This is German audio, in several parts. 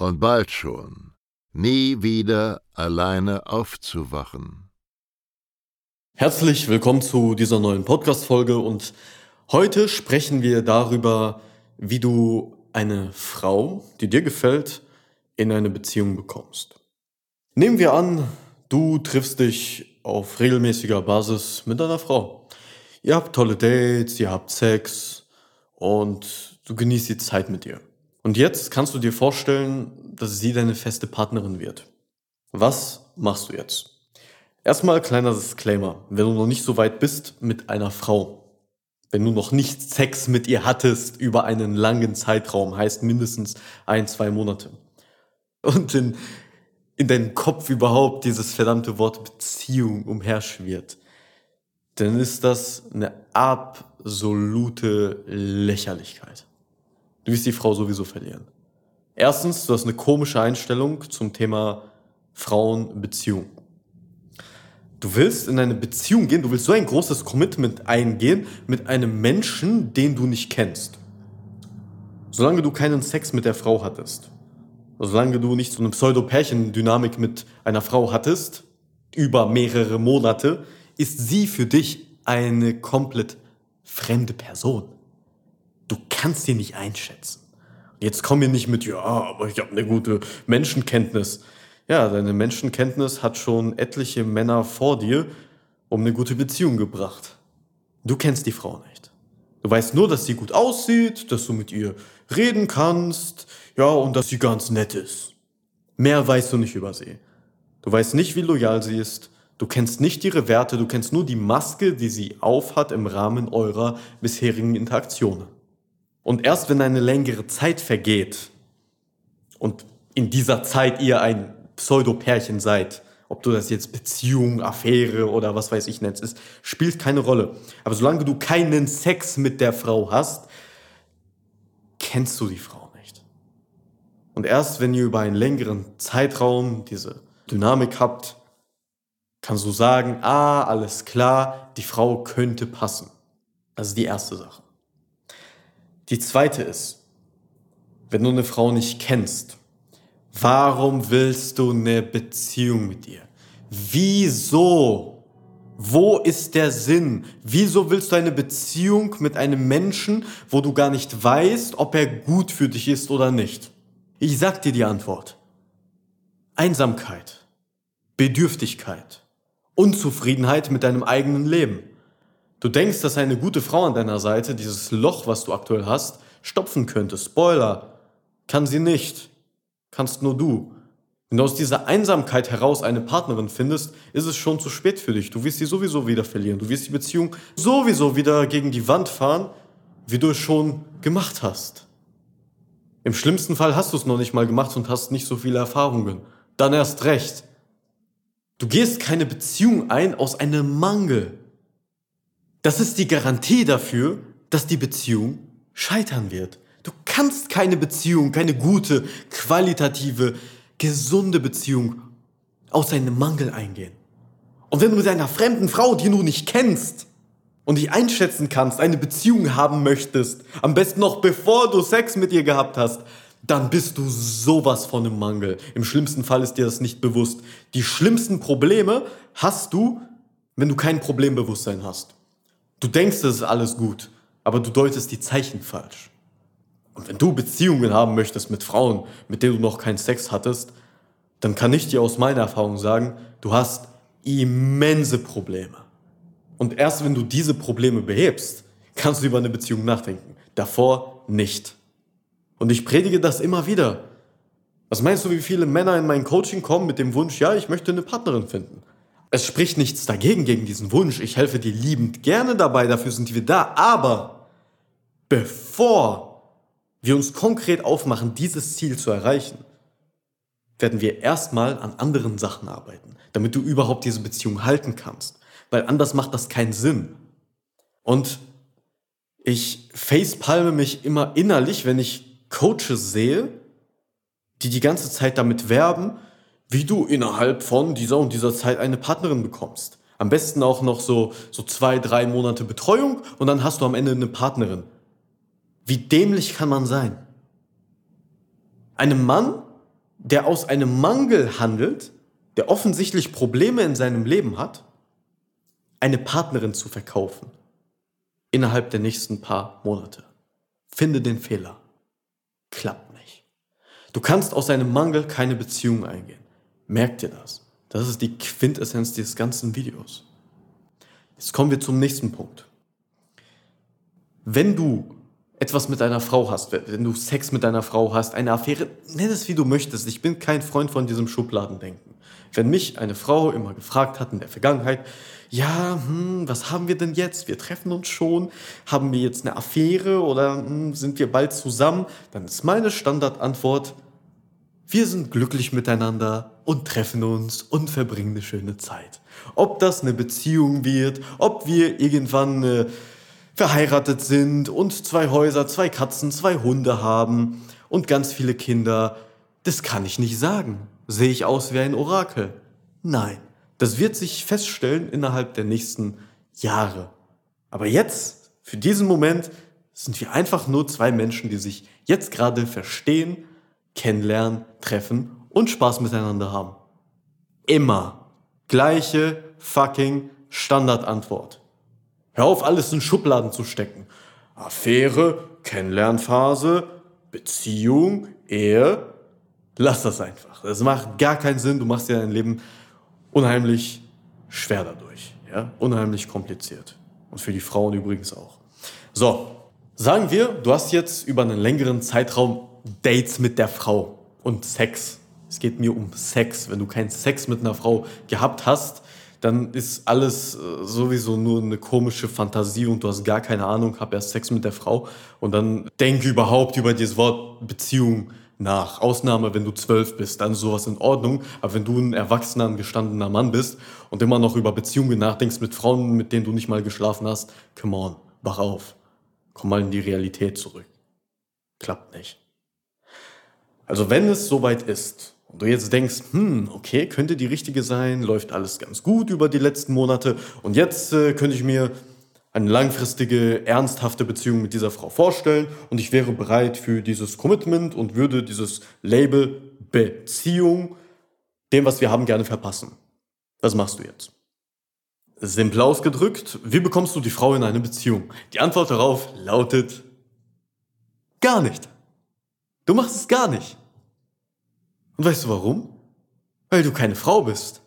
und bald schon nie wieder alleine aufzuwachen. Herzlich willkommen zu dieser neuen Podcast-Folge und heute sprechen wir darüber, wie du eine Frau, die dir gefällt, in eine Beziehung bekommst. Nehmen wir an, du triffst dich auf regelmäßiger Basis mit deiner Frau. Ihr habt tolle Dates, ihr habt Sex und du genießt die Zeit mit ihr. Und jetzt kannst du dir vorstellen, dass sie deine feste Partnerin wird. Was machst du jetzt? Erstmal kleiner Disclaimer. Wenn du noch nicht so weit bist mit einer Frau, wenn du noch nicht Sex mit ihr hattest über einen langen Zeitraum, heißt mindestens ein, zwei Monate. Und in in deinem Kopf überhaupt dieses verdammte Wort Beziehung umherschwirrt, dann ist das eine absolute Lächerlichkeit. Du wirst die Frau sowieso verlieren. Erstens, du hast eine komische Einstellung zum Thema Frauenbeziehung. Du willst in eine Beziehung gehen, du willst so ein großes Commitment eingehen mit einem Menschen, den du nicht kennst. Solange du keinen Sex mit der Frau hattest, solange du nicht so eine Pseudo-Pärchen-Dynamik mit einer Frau hattest, über mehrere Monate, ist sie für dich eine komplett fremde Person. Du kannst sie nicht einschätzen. Jetzt komm mir nicht mit, ja, aber ich habe eine gute Menschenkenntnis. Ja, deine Menschenkenntnis hat schon etliche Männer vor dir um eine gute Beziehung gebracht. Du kennst die Frau nicht. Du weißt nur, dass sie gut aussieht, dass du mit ihr reden kannst, ja, und dass sie ganz nett ist. Mehr weißt du nicht über sie. Du weißt nicht, wie loyal sie ist. Du kennst nicht ihre Werte, du kennst nur die Maske, die sie aufhat im Rahmen eurer bisherigen Interaktionen. Und erst wenn eine längere Zeit vergeht und in dieser Zeit ihr ein Pseudo-Pärchen seid, ob du das jetzt Beziehung, Affäre oder was weiß ich nennst, ist, spielt keine Rolle. Aber solange du keinen Sex mit der Frau hast, kennst du die Frau nicht. Und erst wenn ihr über einen längeren Zeitraum diese Dynamik habt, kannst du sagen, ah, alles klar, die Frau könnte passen. Das ist die erste Sache. Die zweite ist, wenn du eine Frau nicht kennst, warum willst du eine Beziehung mit ihr? Wieso wo ist der Sinn? Wieso willst du eine Beziehung mit einem Menschen, wo du gar nicht weißt, ob er gut für dich ist oder nicht? Ich sag dir die Antwort. Einsamkeit, Bedürftigkeit, Unzufriedenheit mit deinem eigenen Leben. Du denkst, dass eine gute Frau an deiner Seite dieses Loch, was du aktuell hast, stopfen könnte. Spoiler, kann sie nicht. Kannst nur du. Wenn du aus dieser Einsamkeit heraus eine Partnerin findest, ist es schon zu spät für dich. Du wirst sie sowieso wieder verlieren. Du wirst die Beziehung sowieso wieder gegen die Wand fahren, wie du es schon gemacht hast. Im schlimmsten Fall hast du es noch nicht mal gemacht und hast nicht so viele Erfahrungen. Dann erst recht. Du gehst keine Beziehung ein aus einem Mangel. Das ist die Garantie dafür, dass die Beziehung scheitern wird. Du kannst keine Beziehung, keine gute, qualitative, gesunde Beziehung aus einem Mangel eingehen. Und wenn du mit einer fremden Frau, die du nicht kennst und dich einschätzen kannst, eine Beziehung haben möchtest, am besten noch bevor du Sex mit ihr gehabt hast, dann bist du sowas von einem Mangel. Im schlimmsten Fall ist dir das nicht bewusst. Die schlimmsten Probleme hast du, wenn du kein Problembewusstsein hast. Du denkst, es ist alles gut, aber du deutest die Zeichen falsch. Und wenn du Beziehungen haben möchtest mit Frauen, mit denen du noch keinen Sex hattest, dann kann ich dir aus meiner Erfahrung sagen, du hast immense Probleme. Und erst wenn du diese Probleme behebst, kannst du über eine Beziehung nachdenken. Davor nicht. Und ich predige das immer wieder. Was meinst du, wie viele Männer in mein Coaching kommen mit dem Wunsch, ja, ich möchte eine Partnerin finden? Es spricht nichts dagegen, gegen diesen Wunsch. Ich helfe dir liebend gerne dabei, dafür sind wir da. Aber bevor wir uns konkret aufmachen, dieses Ziel zu erreichen, werden wir erstmal an anderen Sachen arbeiten, damit du überhaupt diese Beziehung halten kannst. Weil anders macht das keinen Sinn. Und ich facepalme mich immer innerlich, wenn ich Coaches sehe, die die ganze Zeit damit werben, wie du innerhalb von dieser und dieser Zeit eine Partnerin bekommst. Am besten auch noch so, so zwei, drei Monate Betreuung und dann hast du am Ende eine Partnerin. Wie dämlich kann man sein? Einem Mann, der aus einem Mangel handelt, der offensichtlich Probleme in seinem Leben hat, eine Partnerin zu verkaufen. Innerhalb der nächsten paar Monate. Finde den Fehler. Klappt nicht. Du kannst aus einem Mangel keine Beziehung eingehen. Merk dir das. Das ist die Quintessenz dieses ganzen Videos. Jetzt kommen wir zum nächsten Punkt. Wenn du etwas mit deiner Frau hast, wenn du Sex mit deiner Frau hast, eine Affäre, nenn es wie du möchtest. Ich bin kein Freund von diesem Schubladendenken. Wenn mich eine Frau immer gefragt hat in der Vergangenheit, ja, hm, was haben wir denn jetzt? Wir treffen uns schon. Haben wir jetzt eine Affäre oder hm, sind wir bald zusammen? Dann ist meine Standardantwort, wir sind glücklich miteinander und treffen uns und verbringen eine schöne Zeit. Ob das eine Beziehung wird, ob wir irgendwann äh, verheiratet sind und zwei Häuser, zwei Katzen, zwei Hunde haben und ganz viele Kinder, das kann ich nicht sagen. Sehe ich aus wie ein Orakel? Nein, das wird sich feststellen innerhalb der nächsten Jahre. Aber jetzt, für diesen Moment, sind wir einfach nur zwei Menschen, die sich jetzt gerade verstehen kennenlernen, treffen und Spaß miteinander haben. Immer. Gleiche fucking Standardantwort. Hör auf, alles in Schubladen zu stecken. Affäre, Kennenlernphase, Beziehung, Ehe. Lass das einfach. Das macht gar keinen Sinn. Du machst dir dein Leben unheimlich schwer dadurch. Ja? Unheimlich kompliziert. Und für die Frauen übrigens auch. So, sagen wir, du hast jetzt über einen längeren Zeitraum Dates mit der Frau und Sex. Es geht mir um Sex. Wenn du keinen Sex mit einer Frau gehabt hast, dann ist alles äh, sowieso nur eine komische Fantasie und du hast gar keine Ahnung, hab erst Sex mit der Frau und dann denke überhaupt über dieses Wort Beziehung nach. Ausnahme, wenn du zwölf bist, dann ist sowas in Ordnung. Aber wenn du ein erwachsener, ein gestandener Mann bist und immer noch über Beziehungen nachdenkst mit Frauen, mit denen du nicht mal geschlafen hast, come on, wach auf. Komm mal in die Realität zurück. Klappt nicht. Also wenn es soweit ist und du jetzt denkst, hm, okay, könnte die richtige sein, läuft alles ganz gut über die letzten Monate und jetzt äh, könnte ich mir eine langfristige, ernsthafte Beziehung mit dieser Frau vorstellen und ich wäre bereit für dieses Commitment und würde dieses Label Beziehung dem, was wir haben, gerne verpassen. Was machst du jetzt? Simpel ausgedrückt, wie bekommst du die Frau in eine Beziehung? Die Antwort darauf lautet gar nicht. Du machst es gar nicht. Und weißt du warum? Weil du keine Frau bist.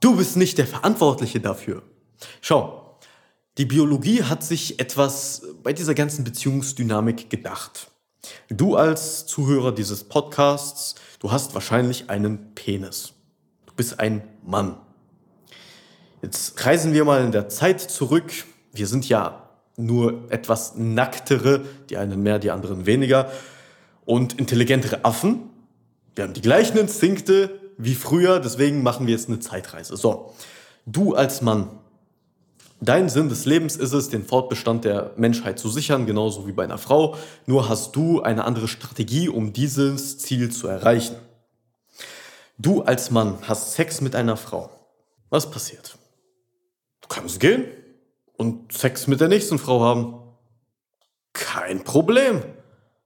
Du bist nicht der Verantwortliche dafür. Schau, die Biologie hat sich etwas bei dieser ganzen Beziehungsdynamik gedacht. Du als Zuhörer dieses Podcasts, du hast wahrscheinlich einen Penis. Du bist ein Mann. Jetzt reisen wir mal in der Zeit zurück. Wir sind ja nur etwas nacktere, die einen mehr, die anderen weniger, und intelligentere Affen. Wir haben die gleichen Instinkte wie früher, deswegen machen wir jetzt eine Zeitreise. So, du als Mann, dein Sinn des Lebens ist es, den Fortbestand der Menschheit zu sichern, genauso wie bei einer Frau. Nur hast du eine andere Strategie, um dieses Ziel zu erreichen. Du als Mann hast Sex mit einer Frau. Was passiert? Du kannst gehen und Sex mit der nächsten Frau haben. Kein Problem.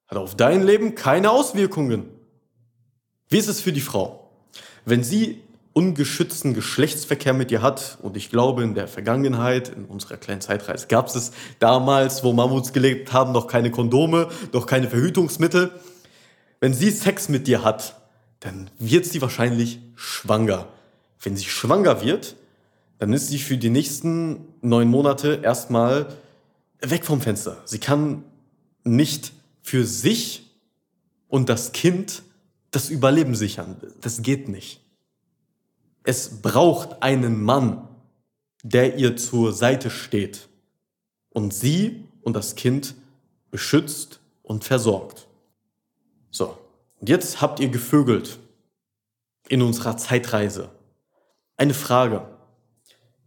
Hat auf dein Leben keine Auswirkungen. Wie ist es für die Frau? Wenn sie ungeschützten Geschlechtsverkehr mit dir hat, und ich glaube in der Vergangenheit, in unserer kleinen Zeitreise, gab es damals, wo Mammuts gelebt haben, noch keine Kondome, noch keine Verhütungsmittel. Wenn sie Sex mit dir hat, dann wird sie wahrscheinlich schwanger. Wenn sie schwanger wird, dann ist sie für die nächsten neun Monate erstmal weg vom Fenster. Sie kann nicht für sich und das Kind das Überleben sichern. Das geht nicht. Es braucht einen Mann, der ihr zur Seite steht und sie und das Kind beschützt und versorgt. So, und jetzt habt ihr gevögelt in unserer Zeitreise. Eine Frage.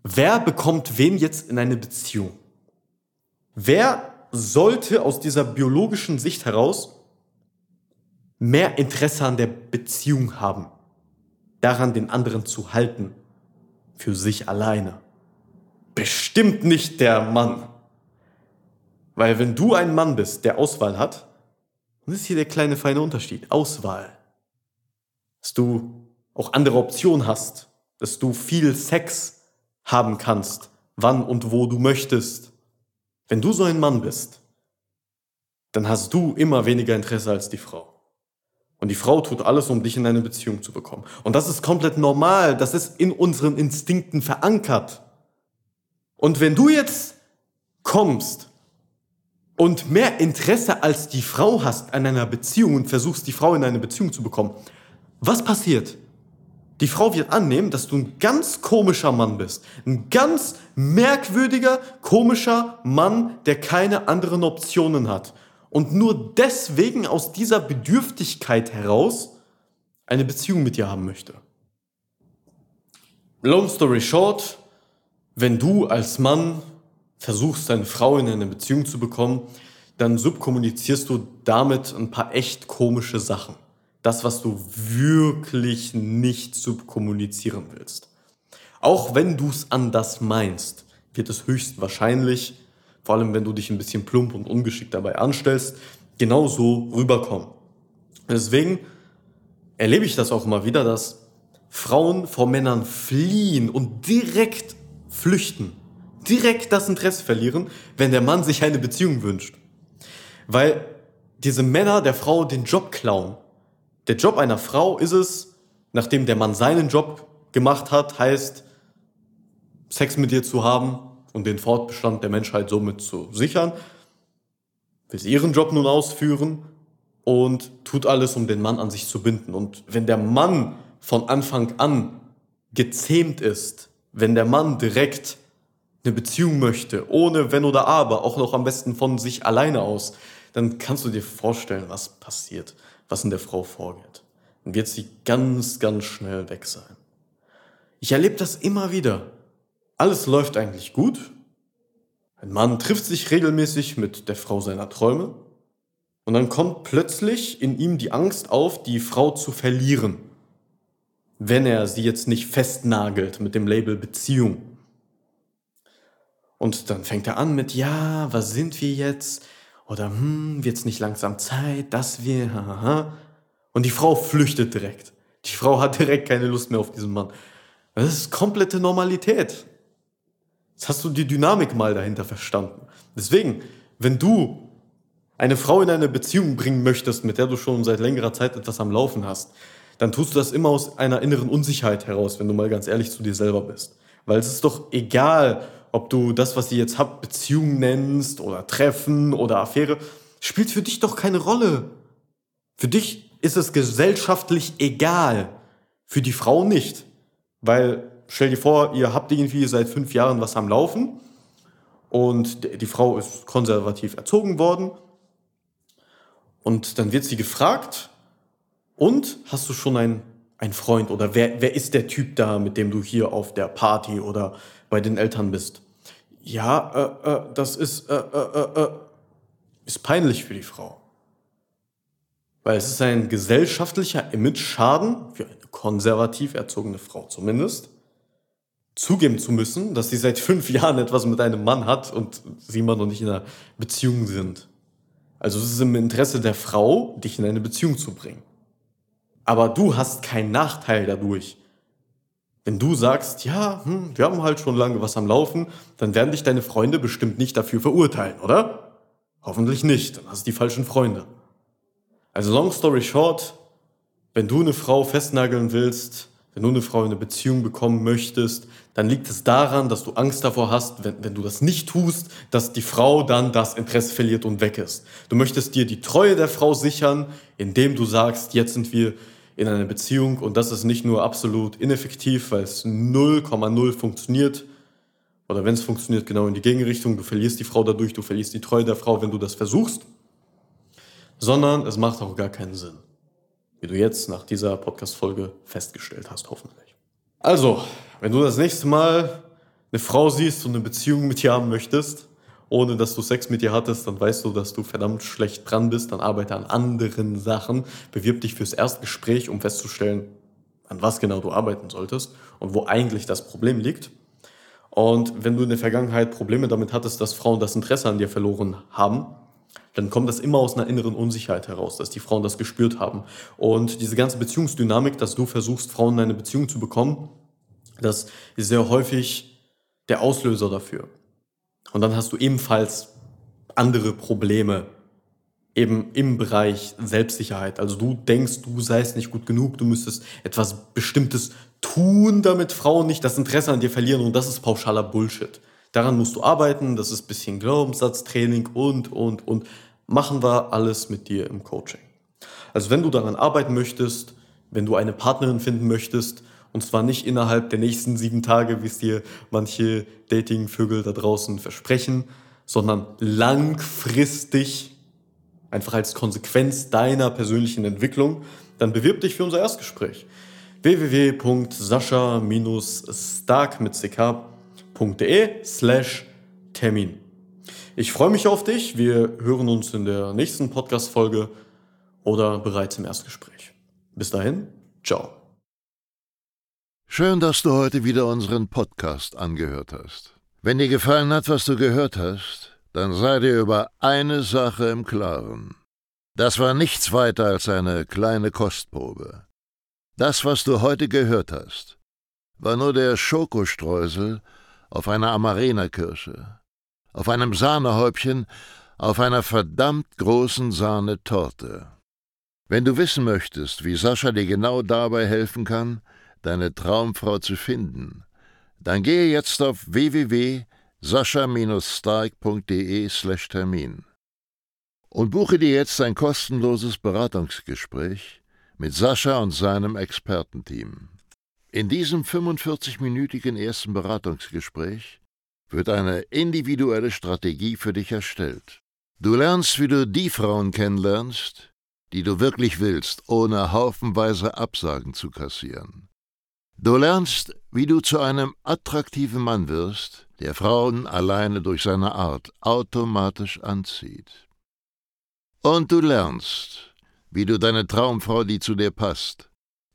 Wer bekommt wen jetzt in eine Beziehung? Wer sollte aus dieser biologischen Sicht heraus mehr Interesse an der Beziehung haben, daran den anderen zu halten, für sich alleine? Bestimmt nicht der Mann. Weil wenn du ein Mann bist, der Auswahl hat, dann ist hier der kleine feine Unterschied. Auswahl. Dass du auch andere Optionen hast, dass du viel Sex haben kannst, wann und wo du möchtest. Wenn du so ein Mann bist, dann hast du immer weniger Interesse als die Frau. Und die Frau tut alles, um dich in eine Beziehung zu bekommen. Und das ist komplett normal. Das ist in unseren Instinkten verankert. Und wenn du jetzt kommst und mehr Interesse als die Frau hast an einer Beziehung und versuchst, die Frau in eine Beziehung zu bekommen, was passiert? Die Frau wird annehmen, dass du ein ganz komischer Mann bist. Ein ganz merkwürdiger, komischer Mann, der keine anderen Optionen hat. Und nur deswegen aus dieser Bedürftigkeit heraus eine Beziehung mit dir haben möchte. Long story short, wenn du als Mann versuchst, deine Frau in eine Beziehung zu bekommen, dann subkommunizierst du damit ein paar echt komische Sachen das, was du wirklich nicht subkommunizieren willst. Auch wenn du es anders meinst, wird es höchstwahrscheinlich, vor allem wenn du dich ein bisschen plump und ungeschickt dabei anstellst, genauso rüberkommen. Deswegen erlebe ich das auch immer wieder, dass Frauen vor Männern fliehen und direkt flüchten, direkt das Interesse verlieren, wenn der Mann sich eine Beziehung wünscht. Weil diese Männer der Frau den Job klauen. Der Job einer Frau ist es, nachdem der Mann seinen Job gemacht hat, heißt, Sex mit dir zu haben und den Fortbestand der Menschheit somit zu sichern, will sie ihren Job nun ausführen und tut alles, um den Mann an sich zu binden. Und wenn der Mann von Anfang an gezähmt ist, wenn der Mann direkt eine Beziehung möchte, ohne Wenn oder Aber, auch noch am besten von sich alleine aus, dann kannst du dir vorstellen, was passiert was in der Frau vorgeht. Dann wird sie ganz, ganz schnell weg sein. Ich erlebe das immer wieder. Alles läuft eigentlich gut. Ein Mann trifft sich regelmäßig mit der Frau seiner Träume und dann kommt plötzlich in ihm die Angst auf, die Frau zu verlieren, wenn er sie jetzt nicht festnagelt mit dem Label Beziehung. Und dann fängt er an mit, ja, was sind wir jetzt? Oder hm, wird's nicht langsam Zeit, dass wir, haha. Und die Frau flüchtet direkt. Die Frau hat direkt keine Lust mehr auf diesen Mann. Das ist komplette Normalität. Jetzt hast du die Dynamik mal dahinter verstanden. Deswegen, wenn du eine Frau in eine Beziehung bringen möchtest, mit der du schon seit längerer Zeit etwas am Laufen hast, dann tust du das immer aus einer inneren Unsicherheit heraus, wenn du mal ganz ehrlich zu dir selber bist. Weil es ist doch egal, ob du das, was ihr jetzt habt, Beziehung nennst oder Treffen oder Affäre, spielt für dich doch keine Rolle. Für dich ist es gesellschaftlich egal. Für die Frau nicht. Weil, stell dir vor, ihr habt irgendwie seit fünf Jahren was am Laufen und die Frau ist konservativ erzogen worden. Und dann wird sie gefragt, und hast du schon einen, einen Freund oder wer, wer ist der Typ da, mit dem du hier auf der Party oder bei den Eltern bist? Ja, äh, äh, das ist, äh, äh, äh, äh, ist peinlich für die Frau. Weil es ist ein gesellschaftlicher Image-Schaden, für eine konservativ erzogene Frau zumindest, zugeben zu müssen, dass sie seit fünf Jahren etwas mit einem Mann hat und sie immer noch nicht in einer Beziehung sind. Also es ist im Interesse der Frau, dich in eine Beziehung zu bringen. Aber du hast keinen Nachteil dadurch, wenn du sagst, ja, hm, wir haben halt schon lange was am Laufen, dann werden dich deine Freunde bestimmt nicht dafür verurteilen, oder? Hoffentlich nicht, dann hast du die falschen Freunde. Also long story short, Wenn du eine Frau festnageln willst, wenn du eine Frau in eine Beziehung bekommen möchtest, dann liegt es daran, dass du Angst davor hast, wenn, wenn du das nicht tust, dass die Frau dann das Interesse verliert und weg ist. Du möchtest dir die Treue der Frau sichern, indem du sagst, jetzt sind wir in einer Beziehung und das ist nicht nur absolut ineffektiv, weil es 0,0 funktioniert, oder wenn es funktioniert, genau in die Gegenrichtung, du verlierst die Frau dadurch, du verlierst die Treue der Frau, wenn du das versuchst, sondern es macht auch gar keinen Sinn. Wie du jetzt nach dieser Podcast-Folge festgestellt hast, hoffentlich. Also, wenn du das nächste Mal eine Frau siehst und eine Beziehung mit ihr haben möchtest, ohne dass du Sex mit ihr hattest, dann weißt du, dass du verdammt schlecht dran bist, dann arbeite an anderen Sachen, bewirb dich fürs Erstgespräch, um festzustellen, an was genau du arbeiten solltest und wo eigentlich das Problem liegt. Und wenn du in der Vergangenheit Probleme damit hattest, dass Frauen das Interesse an dir verloren haben, dann kommt das immer aus einer inneren Unsicherheit heraus, dass die Frauen das gespürt haben. Und diese ganze Beziehungsdynamik, dass du versuchst, Frauen in eine Beziehung zu bekommen, das ist sehr häufig der Auslöser dafür. Und dann hast du ebenfalls andere Probleme eben im Bereich Selbstsicherheit. Also du denkst, du seist nicht gut genug, du müsstest etwas Bestimmtes tun, damit Frauen nicht das Interesse an dir verlieren und das ist pauschaler Bullshit. Daran musst du arbeiten, das ist ein bisschen Glaubenssatztraining und, und, und. Machen wir alles mit dir im Coaching. Also wenn du daran arbeiten möchtest, wenn du eine Partnerin finden möchtest, und zwar nicht innerhalb der nächsten sieben Tage, wie es dir manche Datingvögel da draußen versprechen, sondern langfristig, einfach als Konsequenz deiner persönlichen Entwicklung, dann bewirb dich für unser Erstgespräch. www.sascha-stark mit slash Termin. Ich freue mich auf dich. Wir hören uns in der nächsten Podcast-Folge oder bereits im Erstgespräch. Bis dahin, ciao. Schön, dass du heute wieder unseren Podcast angehört hast. Wenn dir gefallen hat, was du gehört hast, dann sei dir über eine Sache im Klaren. Das war nichts weiter als eine kleine Kostprobe. Das, was du heute gehört hast, war nur der Schokostreusel auf einer Amarena-Kirsche, auf einem Sahnehäubchen, auf einer verdammt großen Sahnetorte. Wenn du wissen möchtest, wie Sascha dir genau dabei helfen kann, deine Traumfrau zu finden, dann gehe jetzt auf www.sascha-stark.de/termin und buche dir jetzt ein kostenloses Beratungsgespräch mit Sascha und seinem Expertenteam. In diesem 45-minütigen ersten Beratungsgespräch wird eine individuelle Strategie für dich erstellt. Du lernst, wie du die Frauen kennenlernst, die du wirklich willst, ohne haufenweise Absagen zu kassieren. Du lernst, wie du zu einem attraktiven Mann wirst, der Frauen alleine durch seine Art automatisch anzieht. Und du lernst, wie du deine Traumfrau, die zu dir passt,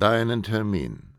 deinen Termin.